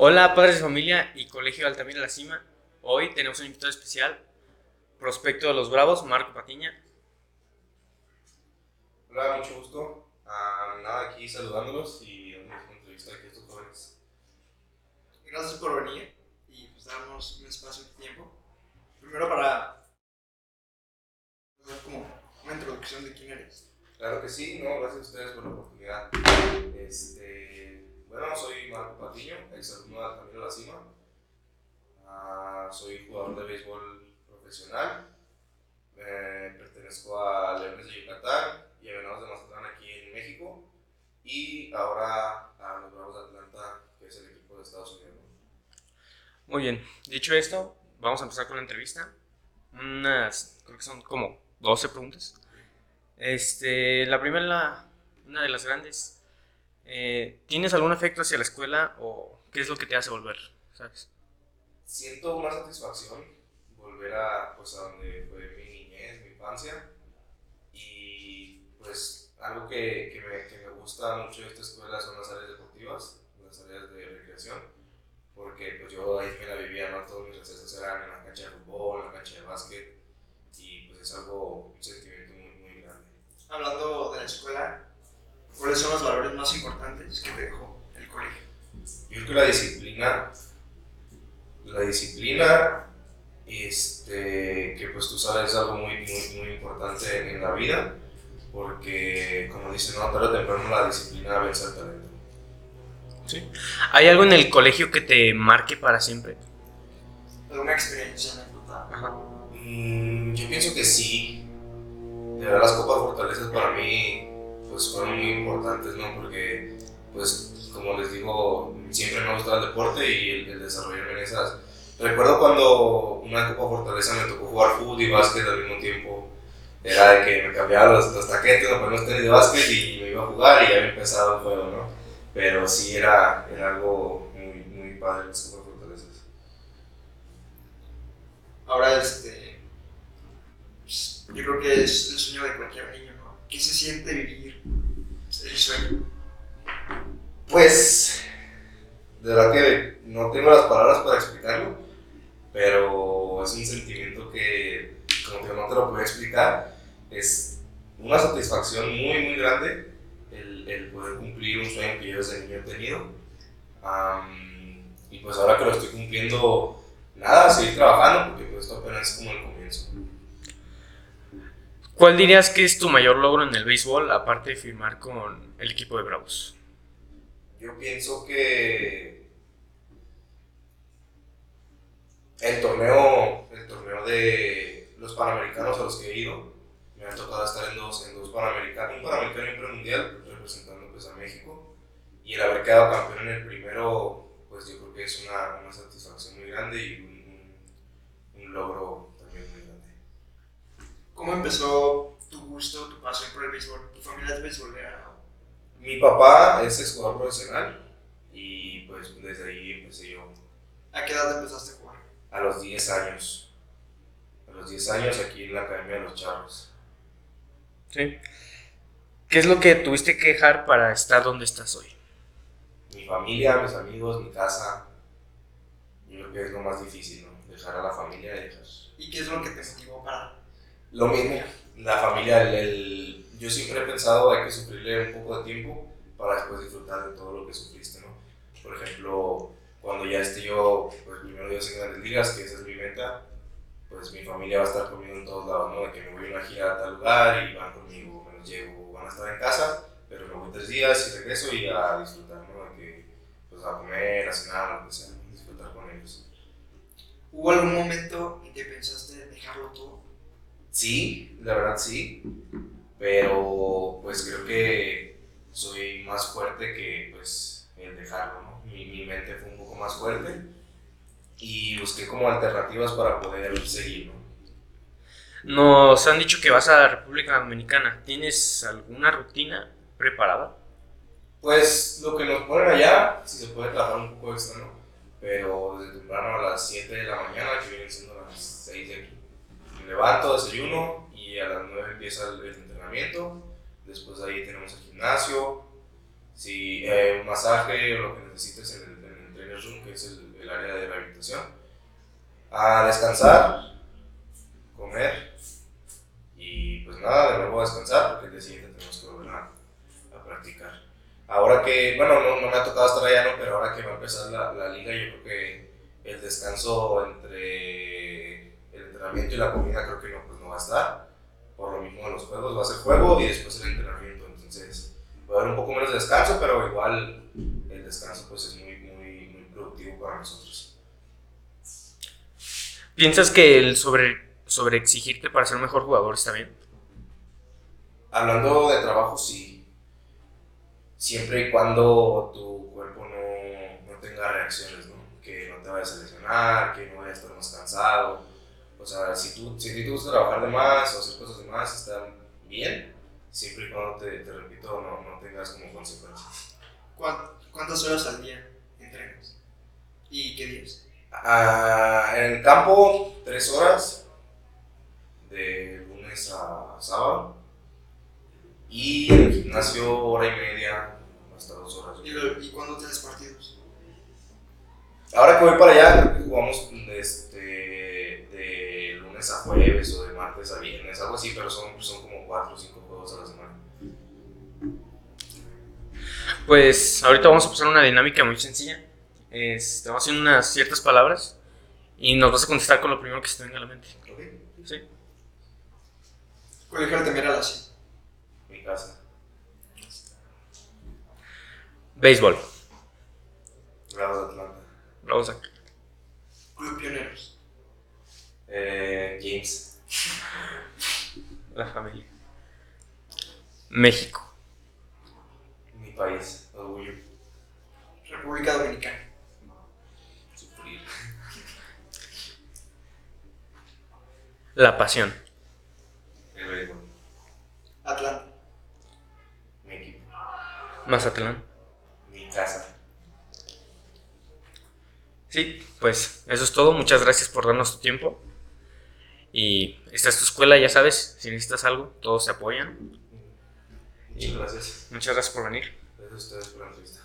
Hola padres de familia y Colegio Altamira La Cima. Hoy tenemos un invitado especial, prospecto de los Bravos, Marco Patiña. Hola, mucho gusto. Ah, nada, aquí saludándolos y una entrevista aquí a estos jóvenes. Gracias por venir y pues darnos un espacio de tiempo. Primero para dar como una introducción de quién eres. Claro que sí, no, gracias a ustedes por la oportunidad. Este, soy Marco Patiño, exalumno de Altamira La Cima. Ah, soy jugador de béisbol profesional. Eh, pertenezco a Leones de Yucatán y a Venados de Mazatlán aquí en México. Y ahora a los Bravos de Atlanta, que es el equipo de Estados Unidos. Muy bien, dicho esto, vamos a empezar con la entrevista. Unas, creo que son como 12 preguntas. Este, la primera, una de las grandes. Eh, ¿Tienes algún afecto hacia la escuela o qué es lo que te hace volver? ¿Sabes? siento una satisfacción volver a, pues, a donde fue mi niñez, mi infancia. Y pues algo que, que, me, que me gusta mucho de esta escuela son las áreas deportivas, las áreas de recreación. Porque pues yo ahí me la vivía, ¿no? Todos mis recesos eran en la cancha de fútbol, en la cancha de básquet. Y pues es algo, un sentimiento muy, muy grande. Hablando de la escuela, ¿cuáles son los valores más importantes que te dejó el colegio? Yo creo que la disciplina, la disciplina, este, que pues tú sabes es algo muy, muy, muy importante en la vida, porque como dicen, no, tarde o temprano la disciplina vence al talento. ¿Hay algo en el colegio que te marque para siempre? ¿Alguna experiencia? Ajá. Mm, yo pienso que sí, de verdad las copas fortalezas para mí pues fueron muy importantes, ¿no? Porque pues como les digo, siempre me ha gustado el deporte y el, el desarrollarme en esas. Recuerdo cuando una Copa Fortaleza me tocó jugar fútbol y básquet al mismo tiempo. Era de que me cambiaba los, los taquetes, me ponía tenis de básquet y me iba a jugar y ya había empezado el juego, ¿no? Pero sí era, era algo muy, muy padre las Copas Fortalezas. Ahora, este, pues, yo creo que es el sueño de cualquier niño. ¿Qué se siente vivir el sueño? Pues, de verdad que no tengo las palabras para explicarlo, pero es un sentimiento que, como que no te lo puedo explicar, es una satisfacción muy, muy grande el, poder cumplir un sueño que yo desde niño he tenido. Y pues ahora que lo estoy cumpliendo, nada, seguir trabajando, porque pues esto apenas es como el comienzo. ¿Cuál dirías que es tu mayor logro en el béisbol aparte de firmar con el equipo de Bravos? Yo pienso que el torneo, el torneo de los panamericanos a los que he ido, me ha tocado estar en dos, en dos panamericanos, un panamericano y un premundial, representando pues a México, y el haber quedado campeón en el primero, pues yo creo que es una, una satisfacción muy grande y un, un- logro. ¿Cómo empezó tu gusto, tu pasión por el béisbol? ¿Tu familia es beisbolera? no? Mi papá es exjugador profesional y pues desde ahí empecé yo ¿A qué edad empezaste a jugar? a los 10 años. A los 10 años aquí en la Academia de los Charros. ¿Sí? ¿Qué es lo que tuviste que dejar para estar donde estás hoy? Mi familia, mis amigos, mi casa. Yo creo que es lo más difícil, ¿no? Dejar a la familia y dejar. ¿Y qué es lo que te motivó para...? Lo mismo, la familia, el, el- yo siempre he pensado hay que sufrirle un poco de tiempo para después disfrutar de todo lo que sufriste, ¿no? Por ejemplo, cuando ya esté yo, pues primero Dios en grandes ligas, que esa es mi meta, pues mi familia va a estar conmigo en todos lados, ¿no? De que me voy a una gira a tal lugar y van conmigo, me los llevo, van a estar en casa, pero me voy tres días y regreso y a disfrutar, ¿no? De que, pues a comer, a cenar, lo que sea, disfrutar con ellos. ¿Hubo algún momento en que pensaste dejarlo todo? Sí, la verdad sí, pero pues creo que soy más fuerte que pues el dejarlo, ¿no? Mi, mi mente fue un poco más fuerte y busqué como alternativas para poder seguir, ¿no? Nos han dicho que vas a la República Dominicana. ¿Tienes alguna rutina preparada? Pues lo que nos ponen allá, si se puede trabajar un poco extra, ¿no? Pero desde temprano a las 7 de la mañana, que vienen siendo las 6 de aquí. Me levanto, desayuno y a las 9 empieza el, el entrenamiento. Después de ahí tenemos el gimnasio, si, eh, un masaje o lo que necesites en el, en el fitness room, que es el, el área de rehabilitación, a descansar, comer y pues nada, de nuevo a descansar porque el día siguiente tenemos que volver a, a practicar. Ahora que, bueno, no, no me ha tocado estar allá, ¿no? pero ahora que va a empezar la, la liga, yo creo que el descanso entre entrenamiento y la comida creo que no, pues no va a estar. Por lo mismo de los juegos, va a ser juego y después el entrenamiento. Entonces va a haber un poco menos de descanso, pero igual el descanso pues es muy, muy, muy productivo para nosotros. ¿Piensas que el sobre, sobre exigirte para ser un mejor jugador está bien? Hablando de trabajo, sí. Siempre y cuando tu cuerpo no, no tenga reacciones, ¿no? Que no te vayas a lesionar, que no vayas a estar más cansado. O sea, si, tú, si a ti te gusta trabajar de más o hacer cosas de más, está bien. Siempre y cuando, te, te repito, no, no tengas como consecuencias. ¿Cuán- ¿Cuántas horas al día entrenas? ¿Y qué días? Ah, en el campo, tres horas, de lunes a sábado. Y en el gimnasio, hora y media, hasta dos horas. ¿Y, lo- y cuándo tienes partidos? Ahora que voy para allá, jugamos este, lunes a jueves o de martes a viernes, algo así, pero son, son como cuatro o cinco juegos a la semana. Pues ahorita vamos a pasar una dinámica muy sencilla. Este, vamos a hacer unas ciertas palabras y nos vas a contestar con lo primero que se te venga a la mente. ¿Ok? ¿Sí? Colegio Altamira la sí. Mi casa, Béisbol. Bravos de Atlanta. A... Club Pioneros. Eh, James, La familia. México. mi país, orgullo, República Dominicana. sufrir, La pasión. el béisbol, Atlanta. mi equipo, Mazatlán. mi casa. Sí, pues eso es todo. Muchas gracias por darnos tu tiempo. Y esta es tu escuela, ya sabes. Si necesitas algo, todos se apoyan. Muchas gracias. Muchas gracias por venir. Gracias a ustedes por la entrevista.